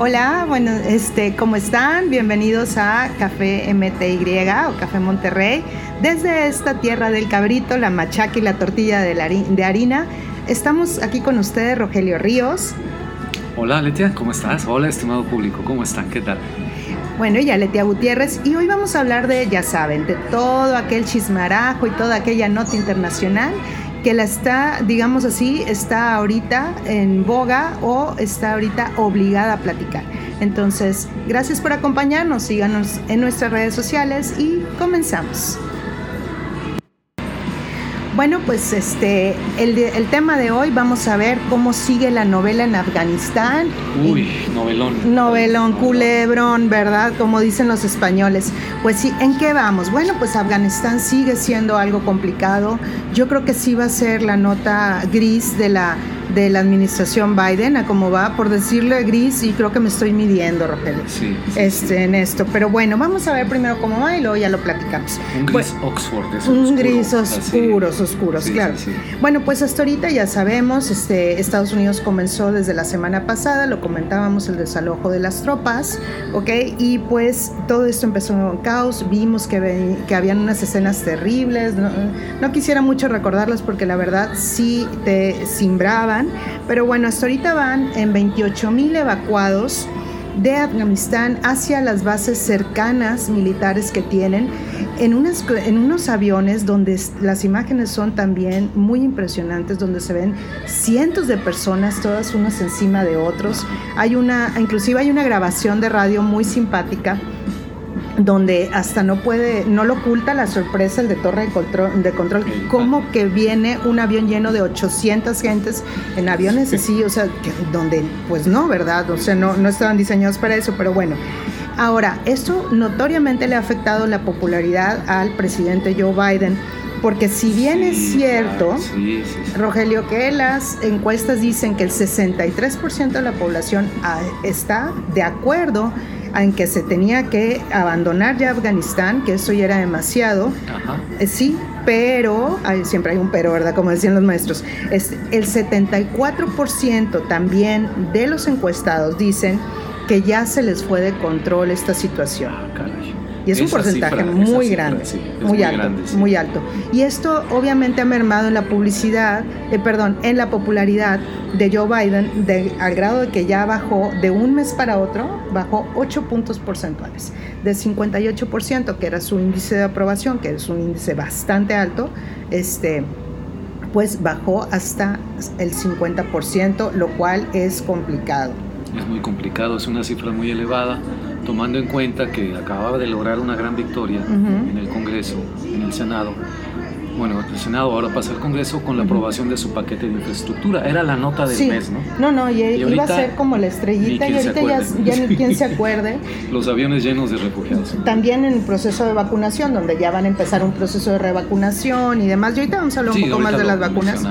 Hola, bueno, este, ¿cómo están? Bienvenidos a Café MTY o Café Monterrey. Desde esta tierra del cabrito, la machaca y la tortilla de, de harina, estamos aquí con ustedes, Rogelio Ríos. Hola, Letia, ¿cómo estás? Hola, estimado público, ¿cómo están? ¿Qué tal? Bueno, ya Letia Gutiérrez y hoy vamos a hablar de, ya saben, de todo aquel chismarajo y toda aquella nota internacional que la está, digamos así, está ahorita en boga o está ahorita obligada a platicar. Entonces, gracias por acompañarnos, síganos en nuestras redes sociales y comenzamos. Bueno, pues este, el, el, tema de hoy vamos a ver cómo sigue la novela en Afganistán. Uy, novelón. Novelón, culebrón, ¿verdad? Como dicen los españoles. Pues sí, ¿en qué vamos? Bueno, pues Afganistán sigue siendo algo complicado. Yo creo que sí va a ser la nota gris de la de la administración Biden, a cómo va, por decirle gris, y creo que me estoy midiendo, Rogelio, sí, este, en esto. Pero bueno, vamos a ver primero cómo va y luego ya lo platicamos. Un gris Oxford, Un gris oscuros, oscuros, claro. Bueno, pues hasta ahorita ya sabemos, este, Estados Unidos comenzó desde la semana pasada, lo comentábamos, el desalojo de las tropas, ¿ok? Y pues todo esto empezó en caos, vimos que, que habían unas escenas terribles, no, no quisiera mucho recordarlas porque la verdad sí te simbraban pero bueno, hasta ahorita van en 28 mil evacuados de Afganistán hacia las bases cercanas militares que tienen en, unas, en unos aviones donde las imágenes son también muy impresionantes, donde se ven cientos de personas, todas unas encima de otros. Hay una, inclusive hay una grabación de radio muy simpática donde hasta no puede, no lo oculta la sorpresa el de torre de control, de control. Como que viene un avión lleno de 800 gentes en aviones así, o sea, donde pues no, ¿verdad? O sea, no, no estaban diseñados para eso, pero bueno. Ahora, esto notoriamente le ha afectado la popularidad al presidente Joe Biden, porque si bien es cierto, Rogelio, que las encuestas dicen que el 63% de la población ah, está de acuerdo en que se tenía que abandonar ya Afganistán, que eso ya era demasiado. Eh, sí, pero, siempre hay un pero, ¿verdad? Como decían los maestros. Es, el 74% también de los encuestados dicen que ya se les fue de control esta situación. Ah, y es un porcentaje muy grande, muy, alto, muy alto. Y esto obviamente ha mermado en la publicidad, eh, perdón, en la popularidad de Joe Biden, de, al grado de que ya bajó de un mes para otro, bajó 8 puntos porcentuales, del 58%, que era su índice de aprobación, que es un índice bastante alto, este pues bajó hasta el 50%, lo cual es complicado. Es muy complicado, es una cifra muy elevada tomando en cuenta que acababa de lograr una gran victoria en el Congreso, en el Senado. Bueno, el Senado ahora pasa al Congreso con la aprobación de su paquete de infraestructura. Era la nota del mes, ¿no? No, no, y, iba a ser como la estrellita y ahorita ya, ni quien se acuerde. Los aviones llenos de refugiados. También en el proceso de vacunación, donde ya van a empezar un proceso de revacunación y demás. Y ahorita vamos a hablar un poco más de las vacunas.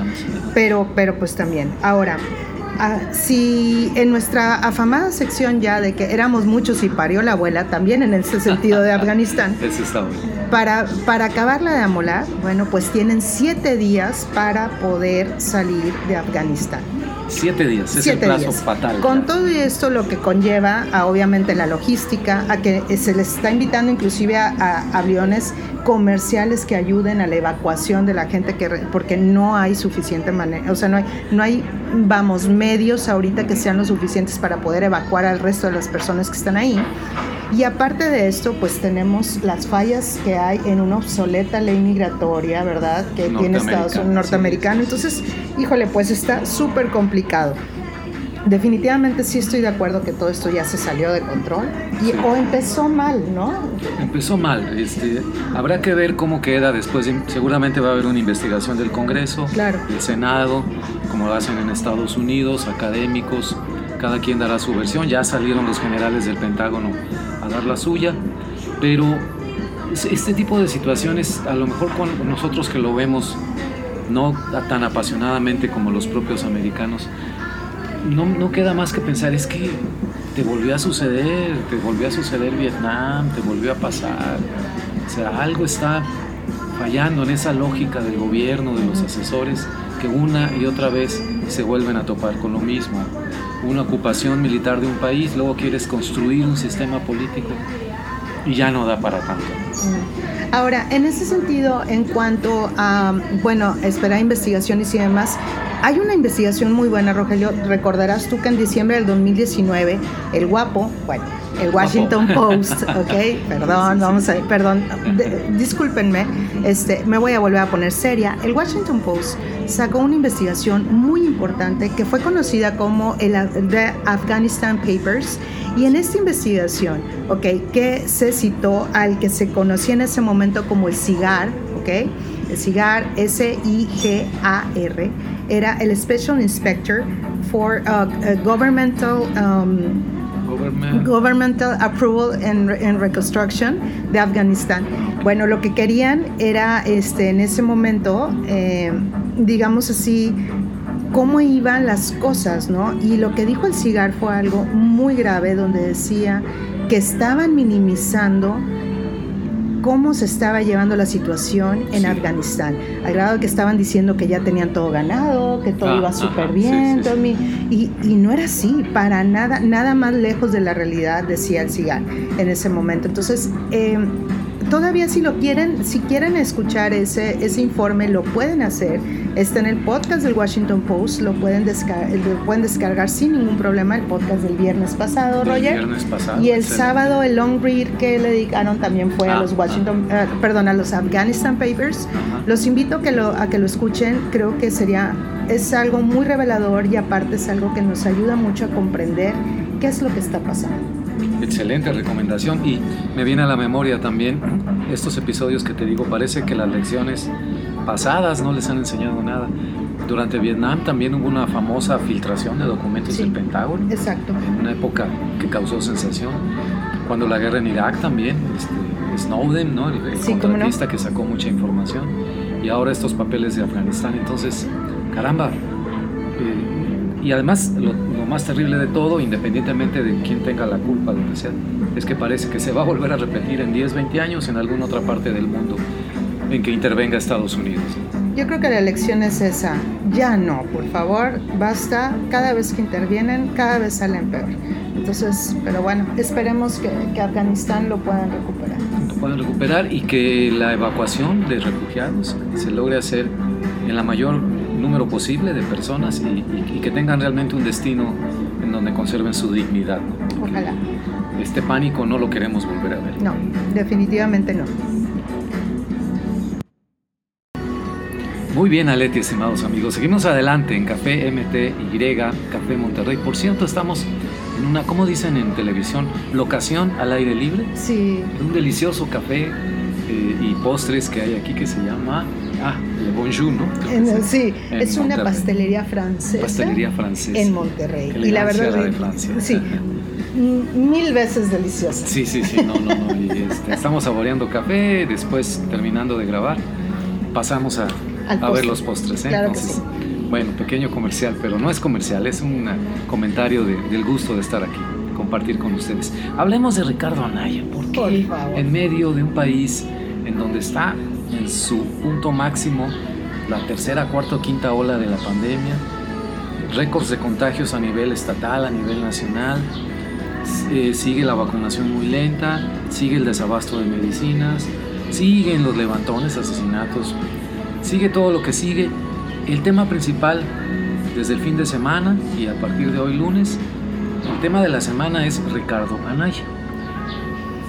Pero, pero pues también. Ahora, Ah, si en nuestra afamada sección ya de que éramos muchos y parió la abuela, también en ese sentido de Afganistán, para, para acabarla de amolar, bueno, pues tienen siete días para poder salir de Afganistán. Siete días, es el plazo fatal. Con todo esto lo que conlleva a obviamente la logística, a que se les está invitando inclusive a, aviones comerciales que ayuden a la evacuación de la gente que porque no hay suficiente manera, o sea, no hay no hay vamos medios ahorita que sean lo suficientes para poder evacuar al resto de las personas que están ahí. Y aparte de esto, pues tenemos las fallas que hay en una obsoleta ley migratoria, ¿verdad? Que tiene Estados Unidos norteamericano. Entonces, híjole, pues está súper complicado. Definitivamente sí estoy de acuerdo que todo esto ya se salió de control y, o empezó mal, ¿no? Empezó mal. Este, habrá que ver cómo queda después. seguramente va a haber una investigación del Congreso, claro. del Senado, como lo hacen en Estados Unidos, académicos. Cada quien dará su versión. Ya salieron los generales del Pentágono dar la suya, pero este tipo de situaciones, a lo mejor con nosotros que lo vemos no tan apasionadamente como los propios americanos, no, no queda más que pensar, es que te volvió a suceder, te volvió a suceder Vietnam, te volvió a pasar, o sea, algo está fallando en esa lógica del gobierno, de los asesores, que una y otra vez se vuelven a topar con lo mismo. Una ocupación militar de un país, luego quieres construir un sistema político y ya no da para tanto. Mm. Ahora, en ese sentido, en cuanto a, bueno, esperar investigaciones y demás, hay una investigación muy buena, Rogelio. Recordarás tú que en diciembre del 2019, el guapo, bueno, el Washington Post, ¿ok? Perdón, vamos a, perdón, discúlpenme, este, me voy a volver a poner seria. El Washington Post sacó una investigación muy importante que fue conocida como el The Afghanistan Papers y en esta investigación, ¿ok? Que se citó al que se conocía en ese momento como el CIGAR, ¿ok? El CIGAR, S-I-G-A-R, era el Special Inspector for uh, uh, Governmental um, Governmental Approval and, Reconstruction de Afganistán. Bueno, lo que querían era este, en ese momento, eh, digamos así, cómo iban las cosas, ¿no? Y lo que dijo el CIGAR fue algo muy grave, donde decía que estaban minimizando cómo se estaba llevando la situación en Afganistán, al grado que estaban diciendo que ya tenían todo ganado, que todo ah, iba súper bien, y, y, no era así, para nada, nada más lejos de la realidad, decía el CIGAR en ese momento. Entonces, eh, todavía si lo quieren, si quieren escuchar ese, ese informe, lo pueden hacer. Está en el podcast del Washington Post, lo pueden, descargar, lo pueden descargar sin ningún problema, el podcast del viernes pasado, Roger. y el sábado el long read que le dedicaron también fue a ah, los Washington, ah. Eh, perdón, a los Afghanistan Papers. Los invito a que lo, a que lo escuchen, creo que sería, es algo muy revelador y aparte es algo que nos ayuda mucho a comprender qué es lo que está pasando. Excelente recomendación y me viene a la memoria también estos episodios que te digo, parece que las lecciones pasadas no les han enseñado nada. Durante Vietnam también hubo una famosa filtración de documentos del Pentágono. Exacto. En una época que causó sensación. Cuando la guerra en Irak también, este, Snowden, ¿no? el, contratista que sacó mucha información. Y ahora estos papeles de Afganistán. Entonces, caramba. Eh, y además, lo, más terrible de todo, independientemente de quién tenga la culpa, lo que sea, es que parece que se va a volver a repetir en 10, 20 años en alguna otra parte del mundo en que intervenga Estados Unidos. Yo creo que la elección es esa. Ya no, por favor, basta. Cada vez que intervienen, cada vez salen peor. Entonces, pero bueno, esperemos que, que Afganistán lo puedan recuperar. Lo puedan recuperar y que la evacuación de refugiados se logre hacer en la mayor número posible de personas y, que tengan realmente un destino en donde conserven su dignidad. Ojalá. Este pánico no lo queremos volver a ver. No, definitivamente no. Muy bien, Aleti, estimados amigos. Seguimos adelante en Café MTY, Café Monterrey. Por cierto, estamos en una, ¿cómo dicen en televisión? Locación al aire libre. Sí. Un delicioso café eh, y postres que hay aquí que se llama Ah, Le Bonjour, ¿no? sí, es una pastelería francesa. Pastelería francesa. En Monterrey. Y la verdad la de Francia. Sí. Mil veces deliciosa. Sí, sí, sí, no, no, no. Este, estamos saboreando café, después terminando de grabar, pasamos a, a ver los postres. ¿eh? Claro Entonces, bueno, pequeño comercial, pero no es comercial, es un comentario del gusto de estar aquí, compartir con ustedes. Hablemos de Ricardo Anaya, porque en medio de un país en donde está en su punto máximo la tercera, cuarta o quinta ola de la pandemia, récords de contagios a nivel estatal, a nivel nacional, eh, sigue la vacunación muy lenta, sigue el desabasto de medicinas, siguen los levantones, asesinatos, sigue todo lo que sigue. El tema principal desde el fin de semana y a partir de hoy lunes, el tema de la semana es Ricardo Anaya.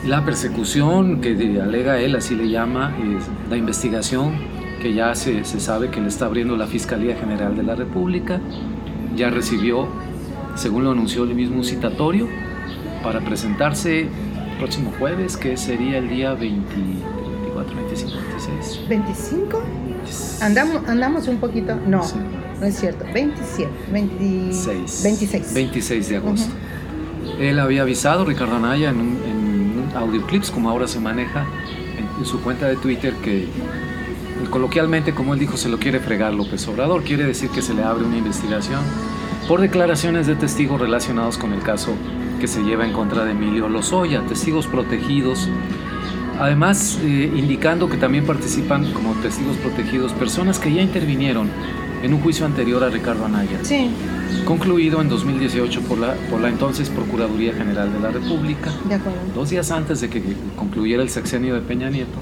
La persecución que alega él, así le llama, es la investigación que ya se, se sabe que le está abriendo la Fiscalía General de la República, ya recibió, según lo anunció el mismo, citatorio para presentarse el próximo jueves, que sería el día 24, 25, 26. ¿25? Andamos, andamos un poquito, no, no es cierto, 27, 26. 26. 26 de agosto. Él había avisado, Ricardo Anaya, en un, audioclips, como ahora se maneja en, su cuenta de Twitter, que coloquialmente, como él dijo, se lo quiere fregar López Obrador. Quiere decir que se le abre una investigación por declaraciones de testigos relacionados con el caso que se lleva en contra de Emilio Lozoya, testigos protegidos. Además, eh, indicando que también participan como testigos protegidos personas que ya intervinieron en un juicio anterior a Ricardo Anaya. Sí. Concluido en 2018 por la, por la entonces Procuraduría General de la República. De acuerdo. Dos días antes de que concluyera el sexenio de Peña Nieto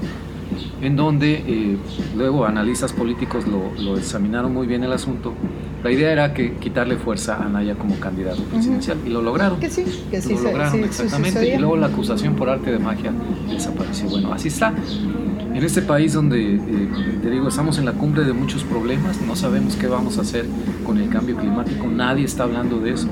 en donde eh, luego analistas políticos lo, examinaron muy bien el asunto. La idea era que quitarle fuerza a Anaya como candidato presidencial y lo lograron. Que sí, que sí. Lo lograron, exactamente. y luego la acusación por arte de magia desapareció. Bueno, así está. En este país donde, eh, te digo, estamos en la cumbre de muchos problemas, no sabemos qué vamos a hacer con el cambio climático, nadie está hablando de eso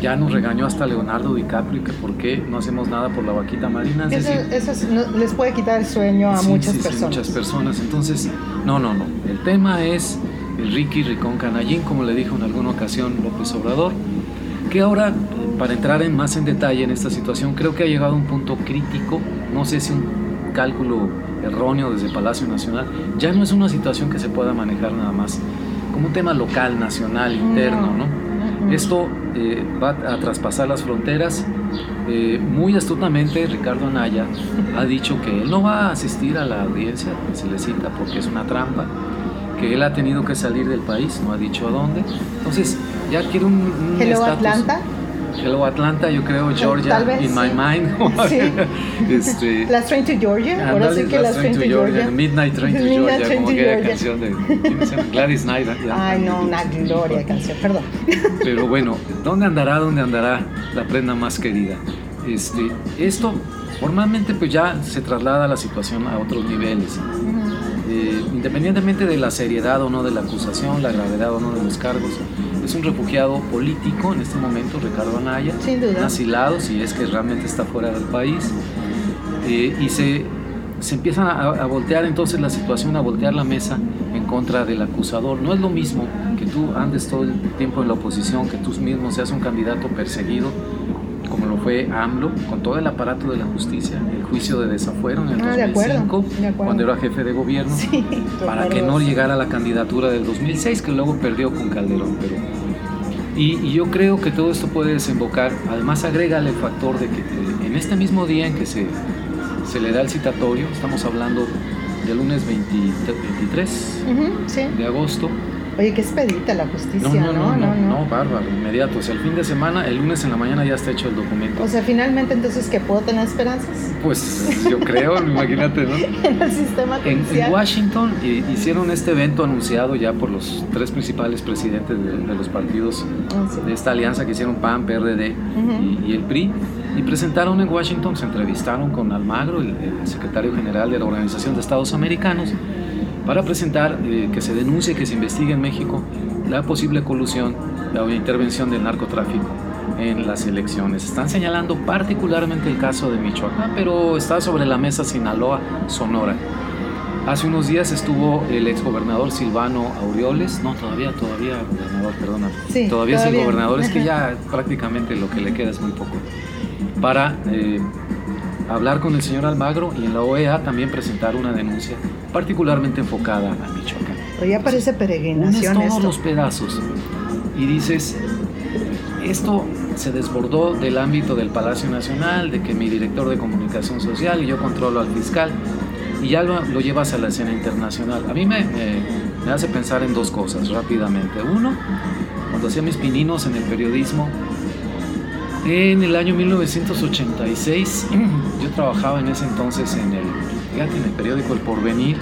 ya nos regañó hasta Leonardo DiCaprio que por qué no hacemos nada por la vaquita marina. eso, les puede quitar el sueño a muchas personas. muchas personas. Entonces, no, no, no. El tema es Ricky Ricón Canallín, como le dijo en alguna ocasión López Obrador, que ahora, para entrar en más en detalle en esta situación, creo que ha llegado a un punto crítico, no sé si un cálculo erróneo desde Palacio Nacional, ya no es una situación que se pueda manejar nada más como un tema local, nacional, interno, ¿no? Esto eh, va a traspasar las fronteras. Eh, muy astutamente Ricardo Anaya ha dicho que él no va a asistir a la audiencia que se le cita porque es una trampa, que él ha tenido que salir del país, no ha dicho a dónde. Entonces ya quiere un... un Hello Atlanta. Hello Atlanta, yo creo Georgia in my mind. Sí. este, Last Train to Georgia. Ahora sí que Last Train to Georgia. Midnight Train to Georgia, como que era canción de Gladys Knight. Ay, no, una gloria canción, perdón. Pero bueno, ¿dónde andará, dónde andará la prenda más querida? Este, esto formalmente pues ya se traslada la situación a otros niveles. Eh, independientemente de la seriedad o no de la acusación, la gravedad o no de los cargos, es un refugiado político en este momento, Ricardo Anaya, Sin duda. asilado, si es que realmente está fuera del país, eh, y se, se empieza a, voltear entonces la situación, a voltear la mesa en contra del acusador. No es lo mismo que tú andes todo el tiempo en la oposición, que tú mismo seas un candidato perseguido, fue AMLO, con todo el aparato de la justicia, el juicio de desafuero en el 2005, ah, cuando era jefe de gobierno, para que no llegara a la candidatura del 2006, que luego perdió con Calderón. Pero, y, yo creo que todo esto puede desembocar, además agrega el factor de que eh, en este mismo día en que se, se le da el citatorio, estamos hablando del lunes 23 de agosto, Oye, qué expedita la justicia, no no no, no, bárbaro, inmediato. O sea, el fin de semana, el lunes en la mañana ya está hecho el documento. O sea, finalmente, entonces, ¿qué puedo tener esperanzas? Pues yo creo, imagínate, ¿no? en el sistema judicial. En, Washington hicieron este evento anunciado ya por los tres principales presidentes de, los partidos ah, de esta alianza que hicieron PAN, PRD y, el PRI. Y presentaron en Washington, se entrevistaron con Almagro, el secretario general de la Organización de Estados Americanos para presentar eh, que se denuncie, que se investigue en México la posible colusión la intervención del narcotráfico en las elecciones. Están señalando particularmente el caso de Michoacán, pero está sobre la mesa Sinaloa, Sonora. Hace unos días estuvo el exgobernador Silvano Aureoles, no, todavía, todavía, gobernador, perdona, todavía, es el gobernador, es que ya prácticamente lo que le queda es muy poco, para eh, hablar con el señor Almagro y en la OEA también presentar una denuncia particularmente enfocada a Michoacán. Pero ya parece peregrinación. Unes todos los pedazos y dices, esto se desbordó del ámbito del Palacio Nacional, de que mi director de comunicación social y yo controlo al fiscal, y ya lo, llevas a la escena internacional. A mí me, me hace pensar en dos cosas rápidamente. Uno, cuando hacía mis pininos en el periodismo, en el año 1986, yo trabajaba en ese entonces en el, en el periódico El Porvenir,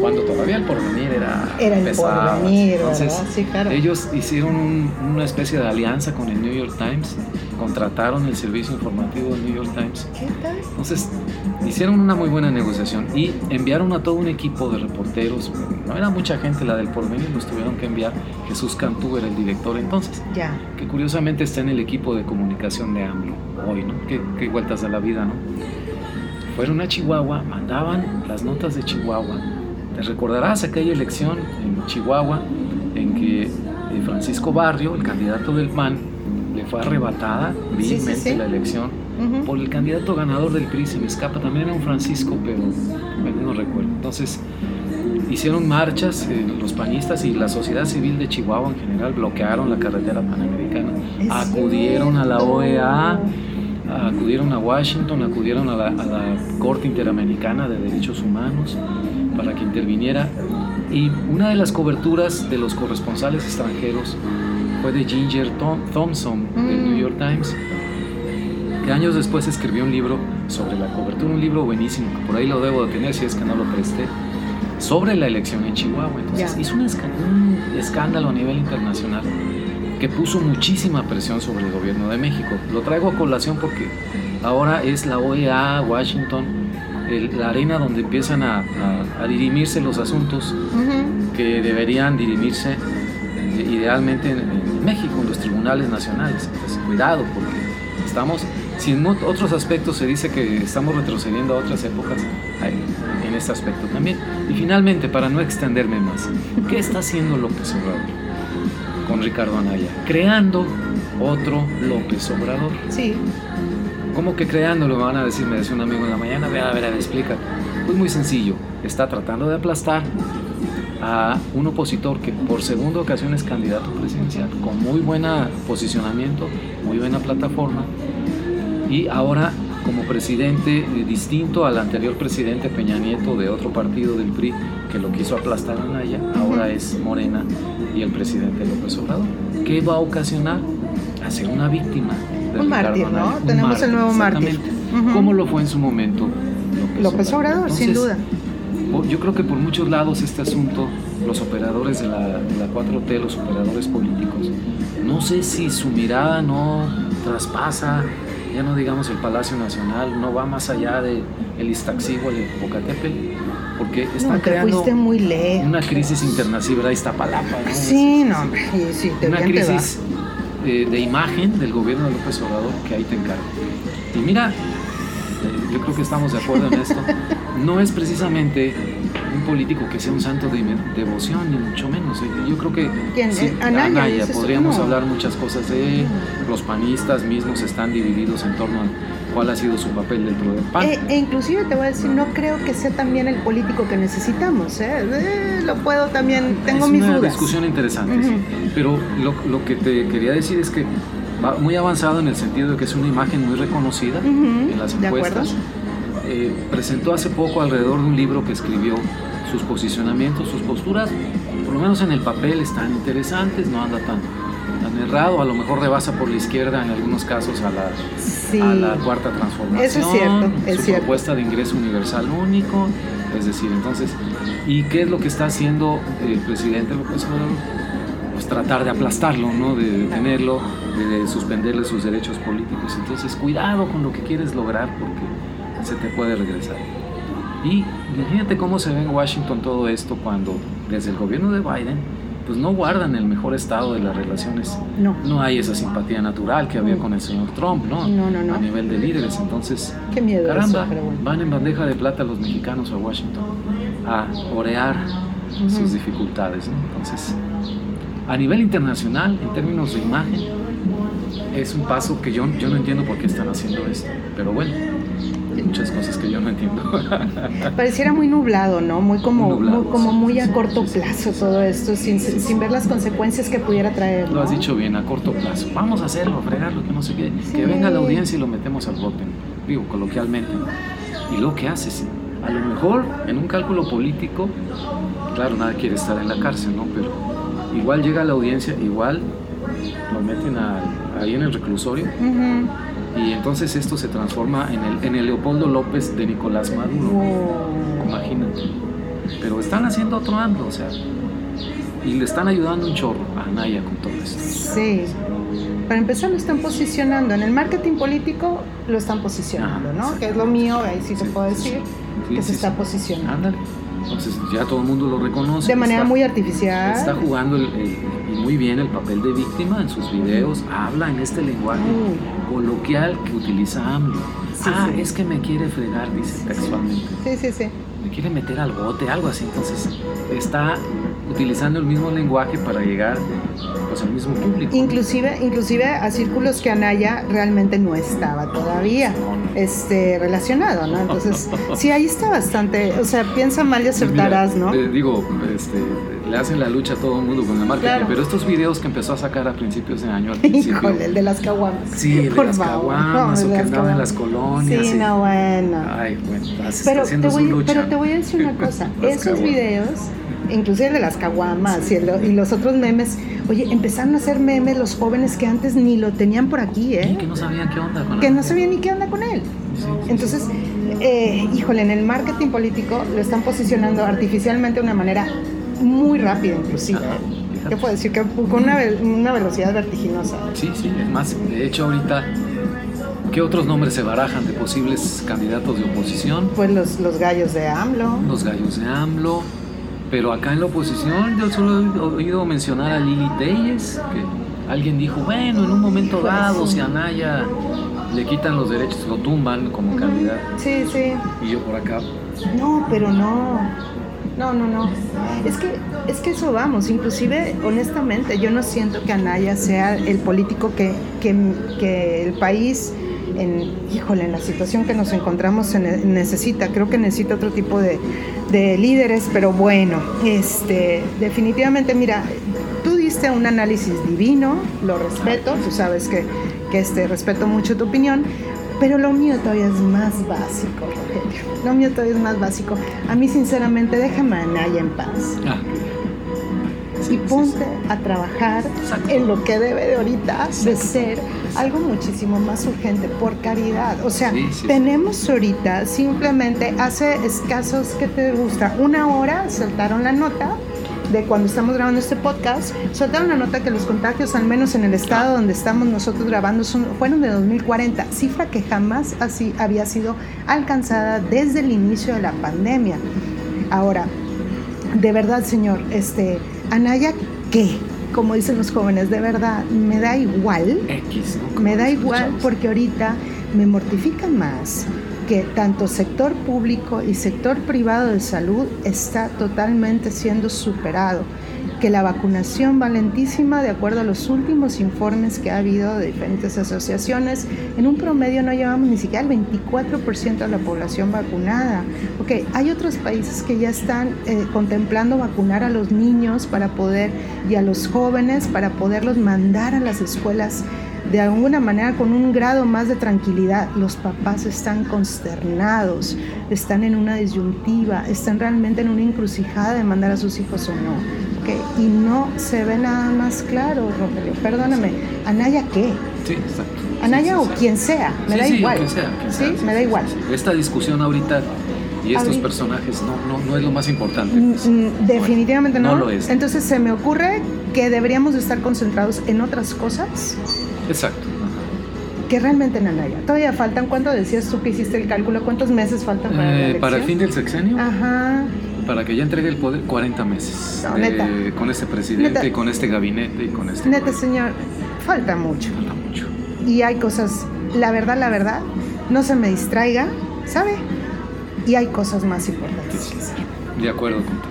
cuando todavía el porvenir era, era el porvenir, Entonces, sí, claro. ellos hicieron una especie de alianza con el New York Times, contrataron el servicio informativo del New York Times. ¿Qué tal? Entonces, hicieron una muy buena negociación y enviaron a todo un equipo de reporteros. No era mucha gente la del porvenir, los tuvieron que enviar. Jesús Cantú era el director entonces. Ya. Que curiosamente está en el equipo de comunicación de AMLO hoy, ¿no? Qué, qué vueltas a la vida, ¿no? Fueron a Chihuahua, mandaban las notas de Chihuahua. Te recordarás aquella elección en Chihuahua en que eh, Francisco Barrio, el candidato del PAN, le fue arrebatada vilmente la elección por el candidato ganador del PRI, se me escapa, también era un Francisco, pero no recuerdo. Entonces, hicieron marchas eh, los panistas y la sociedad civil de Chihuahua en general bloquearon la carretera panamericana, acudieron a la OEA, acudieron a Washington, acudieron a la Corte Interamericana de Derechos Humanos para que interviniera Y una de las coberturas de los corresponsales extranjeros fue de Ginger Thompson del New mm. York Times, que años después escribió un libro sobre la cobertura, un libro buenísimo, que por ahí lo debo de tener si es que no lo presté, sobre la elección en Chihuahua. Entonces hizo un, escándalo a nivel internacional que puso muchísima presión sobre el gobierno de México. Lo traigo a colación porque ahora es la OEA, Washington, la arena donde empiezan a, dirimirse los asuntos que deberían dirimirse eh, idealmente en, México, en los tribunales nacionales. Entonces, cuidado, porque estamos, si en otros aspectos se dice que estamos retrocediendo a otras épocas, en este aspecto también. Y finalmente, para no extenderme más, ¿qué está haciendo López Obrador con Ricardo Anaya? Creando otro López Obrador. Sí. ¿Cómo que creándolo? Van a decir, me decía un amigo en la mañana, a ver, a ver, explica. Pues muy sencillo, está tratando de aplastar a un opositor que por segunda ocasión es candidato presidencial, con muy buen posicionamiento, muy buena plataforma, y ahora como presidente eh, distinto al anterior presidente Peña Nieto de otro partido del PRI que lo quiso aplastar a Naya, ahora es Morena y el presidente López Obrador. ¿Qué va a ocasionar? Hacer una víctima. un mártir, ¿no? Tenemos el nuevo mártir. ¿Cómo lo fue en su momento López, Obrador, sin duda. Yo creo que por muchos lados este asunto, los operadores de la, de la 4T, los operadores políticos, no sé si su mirada no traspasa ya no digamos el Palacio Nacional, no va más allá de el Iztaccíhuatl, el Popocatépetl, porque está no, creando muy lejos. una crisis internacional, Iztapalapa, ¿no? Sí, no, sí, una crisis eh, de imagen del gobierno de López Obrador que ahí te encargo. Y mira, eh, yo creo que estamos de acuerdo en esto, no es precisamente un político que sea un santo de devoción, ni mucho menos. Yo creo que sí, Anaya, podríamos hablar muchas cosas de Los panistas mismos están divididos en torno a cuál ha sido su papel dentro del PAN. E, e inclusive te voy a decir, no creo que sea también el político que necesitamos. ¿eh? eh lo puedo también, tengo mis dudas. Es una discusión interesante, sí. pero lo, lo que te quería decir es que va muy avanzado en el sentido de que es una imagen muy reconocida en las encuestas. Eh, presentó hace poco alrededor de un libro que escribió sus posicionamientos, sus posturas, por lo menos en el papel están interesantes, no anda tan, tan errado, a lo mejor rebasa por la izquierda en algunos casos a la, a la cuarta transformación, Eso es cierto, es su cierto. propuesta de ingreso universal único, es decir, entonces, ¿y qué es lo que está haciendo el presidente López Obrador? Pues tratar de aplastarlo, ¿no? de detenerlo, de suspenderle sus derechos políticos. Entonces, cuidado con lo que quieres lograr porque se te puede regresar. Imagínate cómo se ve en Washington todo esto cuando desde el gobierno de Biden pues no guardan el mejor estado de las relaciones. No. No hay esa simpatía natural que había con el señor Trump, ¿no? No, no, no. A nivel de líderes. Entonces, Qué miedo caramba, van en bandeja de plata los mexicanos a Washington a orear sus dificultades. Entonces, a nivel internacional, en términos de imagen, es un paso que yo, yo no entiendo por qué están haciendo esto. Pero bueno, muchas cosas que yo no entiendo. Pareciera muy nublado, ¿no? Muy como muy, como muy a corto plazo todo esto, sin, sin, ver las consecuencias que pudiera traer. Lo has dicho bien, a corto plazo. Vamos a hacerlo, a fregarlo, que no sé qué. Que venga la audiencia y lo metemos al bote, digo, coloquialmente. Y lo que haces, a lo mejor en un cálculo político, claro, nadie quiere estar en la cárcel, ¿no? Pero igual llega la audiencia, igual lo meten ahí en el reclusorio. Y entonces esto se transforma en el, en el Leopoldo López de Nicolás Maduro. Imagínate. Pero están haciendo otro ando, o sea. Y le están ayudando un chorro a Anaya con todo esto. Sí. Para empezar, lo están posicionando. En el marketing político lo están posicionando, ¿no? Que es lo mío, ahí sí, te puedo decir, que se está posicionando. Entonces ya todo el mundo lo reconoce. De manera muy artificial. Está jugando muy bien el papel de víctima en sus videos. Habla en este lenguaje coloquial que utiliza AMLO. ah, es que me quiere fregar, dice textualmente. Sí, sí, sí. Me quiere meter al bote, algo así. Entonces está utilizando el mismo lenguaje para llegar pues, al mismo público. Inclusive, inclusive a círculos que Anaya realmente no estaba todavía este, relacionado, ¿no? Entonces, sí, ahí está bastante, o sea, piensa mal y acertarás, ¿no? Eh, digo, este, le hacen la lucha a todo el mundo con el marketing, pero estos videos que empezó a sacar a principios de año, al Híjole, el de las caguamas. Sí, el de las caguamas, o que andaba en las colonias. Sí, no, bueno. Ay, bueno, pero te, voy, pero te voy a decir una cosa, esos videos inclusive el de las caguamas y, y, los otros memes. Oye, empezaron a hacer memes los jóvenes que antes ni lo tenían por aquí, ¿eh? que no sabían qué onda con él. Que no sabían ni qué onda con él. Entonces, eh, híjole, en el marketing político lo están posicionando artificialmente de una manera muy rápida, inclusive. ¿Qué puedo decir? Que con una, una velocidad vertiginosa. Sí, sí, es más, de hecho ahorita ¿Qué otros nombres se barajan de posibles candidatos de oposición? Pues los, los gallos de AMLO. Los gallos de AMLO. Pero acá en la oposición yo solo he oído mencionar a Lili Telles, que alguien dijo, bueno, en un momento dado, si a Anaya le quitan los derechos, lo tumban como candidato. Sí, sí. Y yo por acá. No, pero no. No, no, no. Es que, es que eso vamos. Inclusive, honestamente, yo no siento que Anaya sea el político que, que, que el país en, híjole, en la situación que nos encontramos necesita, creo que necesita otro tipo de, líderes, pero bueno, este, definitivamente, mira, tú diste un análisis divino, lo respeto, tú sabes que, que este, respeto mucho tu opinión, pero lo mío todavía es más básico, Rogelio. Lo mío todavía es más básico. A mí, sinceramente, déjame a Naya en paz. Ah y ponte a trabajar en lo que debe de ahorita de ser algo muchísimo más urgente por caridad. O sea, tenemos ahorita simplemente hace escasos, ¿qué te gusta? Una hora saltaron la nota de cuando estamos grabando este podcast, soltaron la nota que los contagios, al menos en el estado donde estamos nosotros grabando, son, fueron de 2040, cifra que jamás así había sido alcanzada desde el inicio de la pandemia. Ahora, de verdad, señor, este, Anaya, ¿qué? Como dicen los jóvenes, de verdad, me da igual. X, Me da igual porque ahorita me mortifica más que tanto sector público y sector privado de salud está totalmente siendo superado que la vacunación va lentísima, de acuerdo a los últimos informes que ha habido de diferentes asociaciones, en un promedio no llevamos ni siquiera el 24% de la población vacunada. Ok, hay otros países que ya están eh, contemplando vacunar a los niños para poder y a los jóvenes para poderlos mandar a las escuelas de alguna manera con un grado más de tranquilidad. Los papás están consternados, están en una disyuntiva, están realmente en una encrucijada de mandar a sus hijos o no y no se ve nada más claro, Rogelio. Perdóname, ¿Anaya qué? Sí, exacto. Anaya o quien sea, me da igual. Quien sea, sí, me da igual. Esta discusión ahorita y estos personajes no, no, no, es lo más importante. Mm, mm, definitivamente no. No lo es. Entonces se me ocurre que deberíamos estar concentrados en otras cosas. Exacto. Que realmente en Anaya. Todavía faltan, ¿cuánto decías tú que hiciste el cálculo? ¿Cuántos meses faltan para eh, Para el fin del sexenio. Ajá para que ya entregue el poder 40 meses. con este presidente, con este gabinete y con este. Neta, señor, falta mucho. Falta mucho. Y hay cosas, la verdad, la verdad, no se me distraiga, ¿sabe? Y hay cosas más importantes. de acuerdo contigo.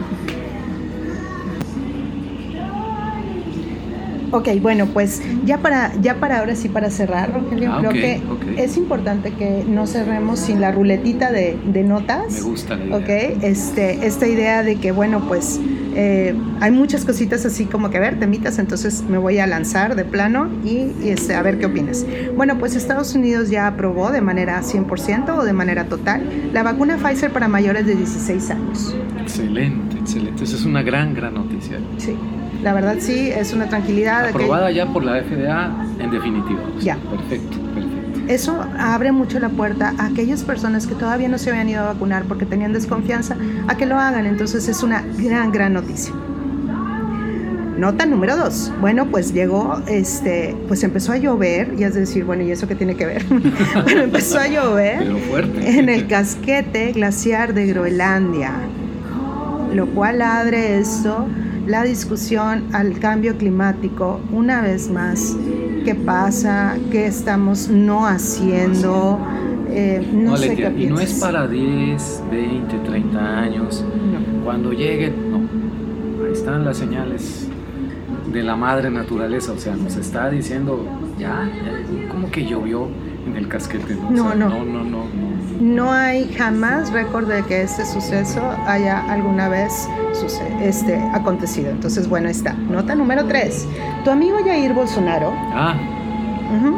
Ok, bueno, pues ya para, ya para ahora sí, para cerrar, Rogelio, ah, creo que es importante que no cerremos sin la ruletita de, notas. Me gusta la idea. Ok, este, esta idea de que, bueno, pues eh, hay muchas cositas así como que, a ver, temitas, entonces me voy a lanzar de plano y, este, a ver qué opinas. Bueno, pues Estados Unidos ya aprobó de manera 100% o de manera total la vacuna Pfizer para mayores de 16 años. Excelente, excelente. Esa es una gran, gran noticia. Sí. La verdad sí, es una tranquilidad. Aprobada ya por la FDA en definitiva. Ya. Perfecto, perfecto. Eso abre mucho la puerta a aquellas personas que todavía no se habían ido a vacunar porque tenían desconfianza a que lo hagan. Entonces es una gran, gran noticia. Nota número dos. Bueno, pues llegó, este, pues empezó a llover, y es decir, bueno, ¿y eso qué tiene que ver? bueno, empezó a llover en el casquete glaciar de Groenlandia, lo cual abre esto la discusión al cambio climático una vez más. ¿Qué pasa? ¿Qué estamos no haciendo? Eh, no, sé qué Y no es para 10, 20, 30 años. Cuando lleguen, no. Ahí están las señales de la madre naturaleza. O sea, nos está diciendo, ya, como que llovió en el casquete. no, no, no, no, no. No hay jamás récord de que este suceso haya alguna vez este, acontecido. Entonces, bueno, está. Nota número 3. Tu amigo Jair Bolsonaro. Ah.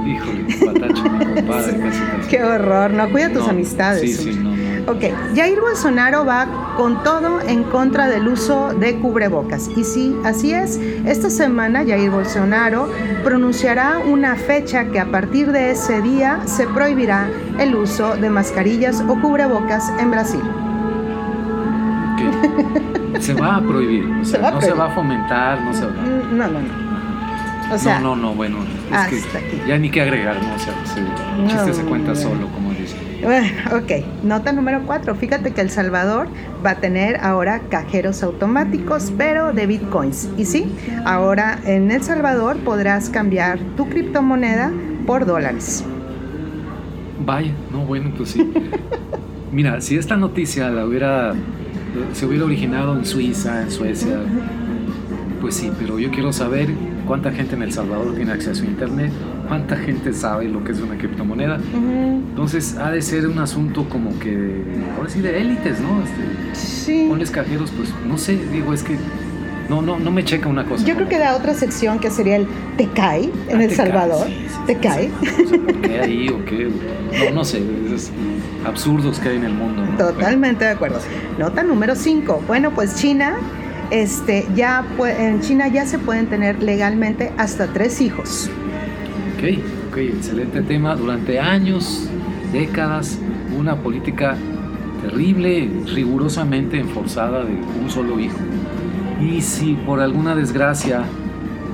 Híjole, patacho, mi compadre, Qué horror, no cuida tus amistades. Sí, sí, no, no. Ok, Jair Bolsonaro va con todo en contra del uso de cubrebocas. Y sí, así es. Esta semana Jair Bolsonaro pronunciará una fecha que a partir de ese día se prohibirá el uso de mascarillas o cubrebocas en Brasil. Se va a prohibir, no se va a fomentar, no se va mm, No, no, no. O sea, no, no, no, bueno, es que ya ni que agregar, ¿no? O sea, el chiste se cuenta solo, como. Bueno, ok, nota número cuatro. Fíjate que El Salvador va a tener ahora cajeros automáticos, pero de bitcoins. Y sí, ahora en El Salvador podrás cambiar tu criptomoneda por dólares. Vaya, no, bueno, pues sí. Mira, si esta noticia la hubiera, se hubiera originado en Suiza, en Suecia, pues sí, pero yo quiero saber cuánta gente en El Salvador tiene acceso a Internet, cuánta gente sabe lo que es una criptomoneda. Entonces ha de ser un asunto como que, ahora sí, de élites, ¿no? Este, sí. Ponles cajeros, pues no sé, digo, es que no, no, no me checa una cosa. Yo creo que da otra sección que sería el te cae en ah, El Salvador. te cae. ¿Por qué ahí o qué? No, no sé, esos absurdos que hay en el mundo. Totalmente de acuerdo. Nota número 5. Bueno, pues China este, ya en China ya se pueden tener legalmente hasta tres hijos. Ok, ok, excelente tema. Durante años, décadas, una política terrible, rigurosamente enforzada de un solo hijo. Y si por alguna desgracia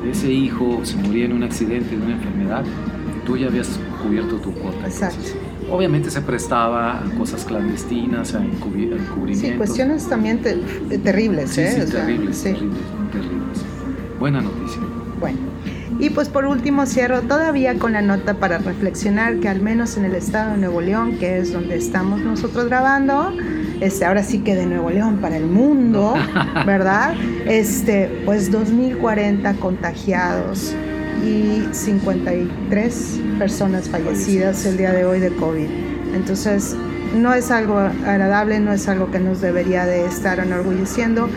ese hijo se moría en un accidente, en una enfermedad, tú ya habías cubierto tu cuota. Exacto obviamente se prestaba a cosas clandestinas, a encubrimientos. Sí, cuestiones también terribles, sí, ¿eh? Sí, terribles, terribles, terribles. Buena noticia. Y pues por último cierro todavía con la nota para reflexionar que al menos en el estado de Nuevo León, que es donde estamos nosotros grabando, este, ahora sí que de Nuevo León para el mundo, ¿verdad? Este, pues 2040 contagiados, y 53 personas fallecidas el día de hoy de COVID. Entonces, no es algo agradable, no es algo que nos debería de estar enorgulleciendo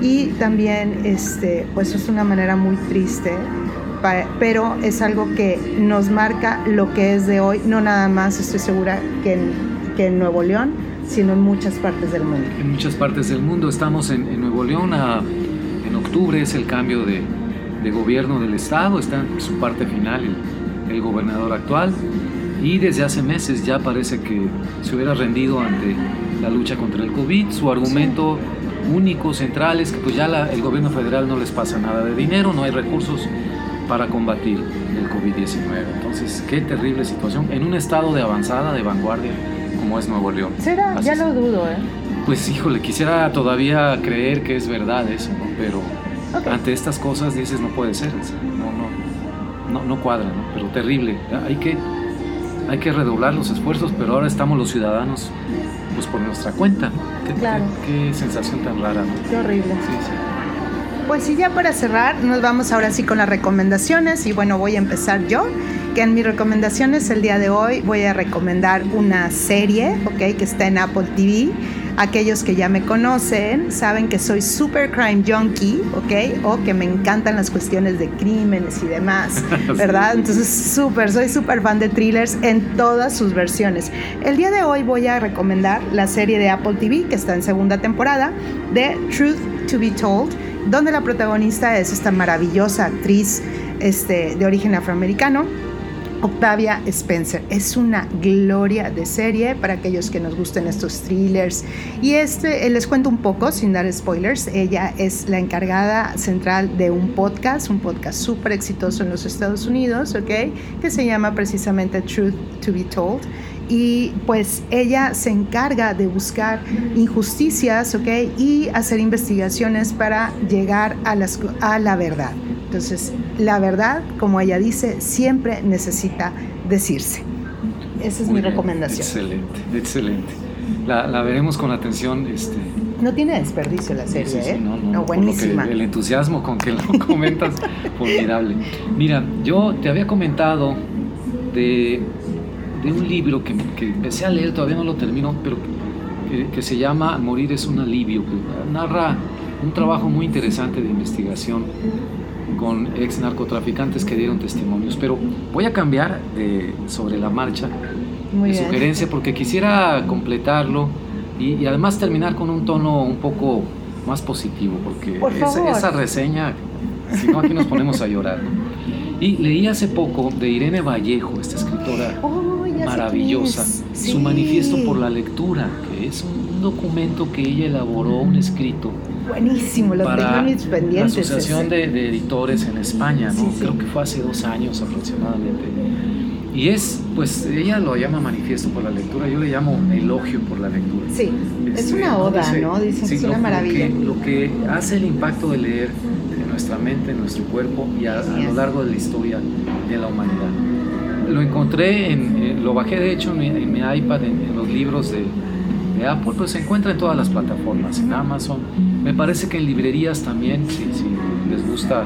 y también este, pues es una manera muy triste, pero es algo que nos marca lo que es de hoy, no nada más estoy segura que en, que en Nuevo León, sino en muchas partes del mundo. En muchas partes del mundo, estamos en, Nuevo León, en octubre es el cambio de, de gobierno del Estado, está en su parte final el, gobernador actual y desde hace meses ya parece que se hubiera rendido ante la lucha contra el COVID. Su argumento único, central, es que pues ya el gobierno federal no les pasa nada de dinero, no hay recursos para combatir el COVID-19. Entonces, qué terrible situación en un estado de avanzada, de vanguardia, como es Nuevo León. ¿Será? ya lo dudo, ¿eh? Pues híjole, quisiera todavía creer que es verdad eso, ¿no? Pero ante estas cosas dices, no puede ser, no, no, no, no cuadra, pero terrible. Hay que, hay que redoblar los esfuerzos, pero ahora estamos los ciudadanos pues por nuestra cuenta. Qué, qué, sensación tan rara. Qué horrible. Pues sí, ya para cerrar, nos vamos ahora sí con las recomendaciones y bueno, voy a empezar yo, que en mis recomendaciones el día de hoy voy a recomendar una serie, ok, que está en Apple TV Aquellos que ya me conocen saben que soy super crime junkie, ¿ok? O que me encantan las cuestiones de crímenes y demás, ¿verdad? Entonces, súper, soy súper fan de thrillers en todas sus versiones. El día de hoy voy a recomendar la serie de Apple TV, que está en segunda temporada, de Truth to be Told, donde la protagonista es esta maravillosa actriz este, de origen afroamericano Octavia Spencer. Es una gloria de serie para aquellos que nos gusten estos thrillers. Y este, eh, les cuento un poco, sin dar spoilers, ella es la encargada central de un podcast, un podcast súper exitoso en los Estados Unidos, ¿ok? Que se llama precisamente Truth to be Told. Y pues ella se encarga de buscar injusticias, ¿ok? Y hacer investigaciones para llegar a, las, a la verdad. Entonces, la verdad, como ella dice, siempre necesita decirse. Esa es mi recomendación. Excelente, excelente. La, veremos con atención. Este, no tiene desperdicio la serie, ¿eh? No, buenísima. el entusiasmo con que lo comentas, formidable. Mira, yo te había comentado de, un libro que, empecé a leer, todavía no lo termino, pero que, que se llama Morir es un alivio, que narra un trabajo muy interesante de investigación con ex narcotraficantes que dieron testimonios. Pero voy a cambiar sobre la marcha de sugerencia porque quisiera completarlo Y, además terminar con un tono un poco más positivo, porque esa, reseña, si no aquí nos ponemos a llorar. Y leí hace poco de Irene Vallejo, esta escritora oh, maravillosa, su manifiesto por la lectura, que es un documento que ella elaboró, un escrito. Buenísimo, lo para mis pendientes. La Asociación de, Editores en España, ¿no? Creo que fue hace dos años aproximadamente. Y es, pues ella lo llama manifiesto por la lectura, yo le llamo elogio por la lectura. Sí, es este, una oda, ¿no? Dicen que es una maravilla. Lo que, hace el impacto de leer en nuestra mente, en nuestro cuerpo y a, lo largo de la historia de la humanidad. Lo encontré, en, lo bajé de hecho en mi, iPad, en los libros de, de Apple, pues se encuentra en todas las plataformas, en Amazon, me parece que en librerías también, si, les gusta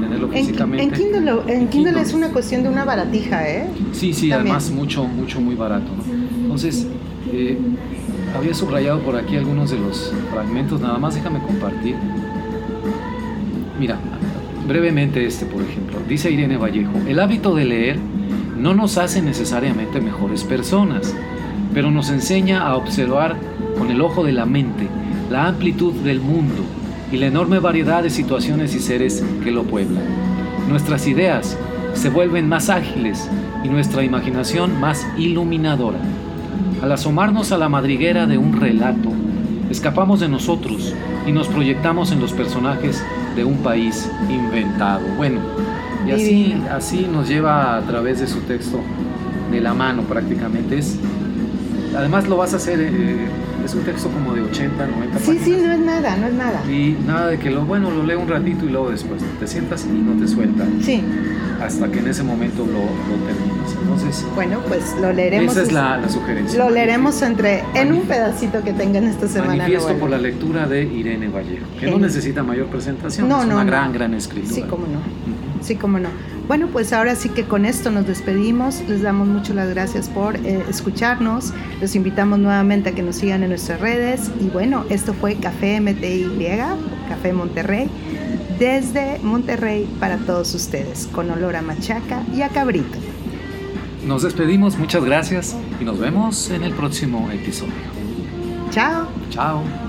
tenerlo físicamente. En, Kindle, en Kindle, es una cuestión de una baratija, ¿eh? Sí, sí, además mucho, mucho, muy barato. Entonces, eh, había subrayado por aquí algunos de los fragmentos, nada más déjame compartir. Mira, brevemente este, por ejemplo, dice Irene Vallejo, el hábito de leer no nos hace necesariamente mejores personas pero nos enseña a observar con el ojo de la mente la amplitud del mundo y la enorme variedad de situaciones y seres que lo pueblan. Nuestras ideas se vuelven más ágiles y nuestra imaginación más iluminadora. Al asomarnos a la madriguera de un relato, escapamos de nosotros y nos proyectamos en los personajes de un país inventado. Bueno, y así, así nos lleva a través de su texto de la mano prácticamente. Es Además lo vas a hacer, eh, es un texto como de 80, 90 sí, Sí, no es nada, no es nada. Y nada de que lo, bueno, lo leo un ratito y luego después te sientas y no te suelta. Sí. Hasta que en ese momento lo, lo terminas. Entonces, bueno, pues lo leeremos. Esa es la, sugerencia. Lo leeremos entre, en un pedacito que tengan esta semana. Manifiesto por la lectura de Irene Vallejo, que no necesita mayor presentación, no, es una gran, gran escritura. Sí, cómo no. Sí, cómo no. Bueno, pues ahora sí que con esto nos despedimos. Les damos muchas las gracias por eh, escucharnos. Los invitamos nuevamente a que nos sigan en nuestras redes. Y bueno, esto fue Café MTY, Café Monterrey, desde Monterrey para todos ustedes, con olor a machaca y a cabrito. Nos despedimos, muchas gracias y nos vemos en el próximo episodio. Chao. Chao.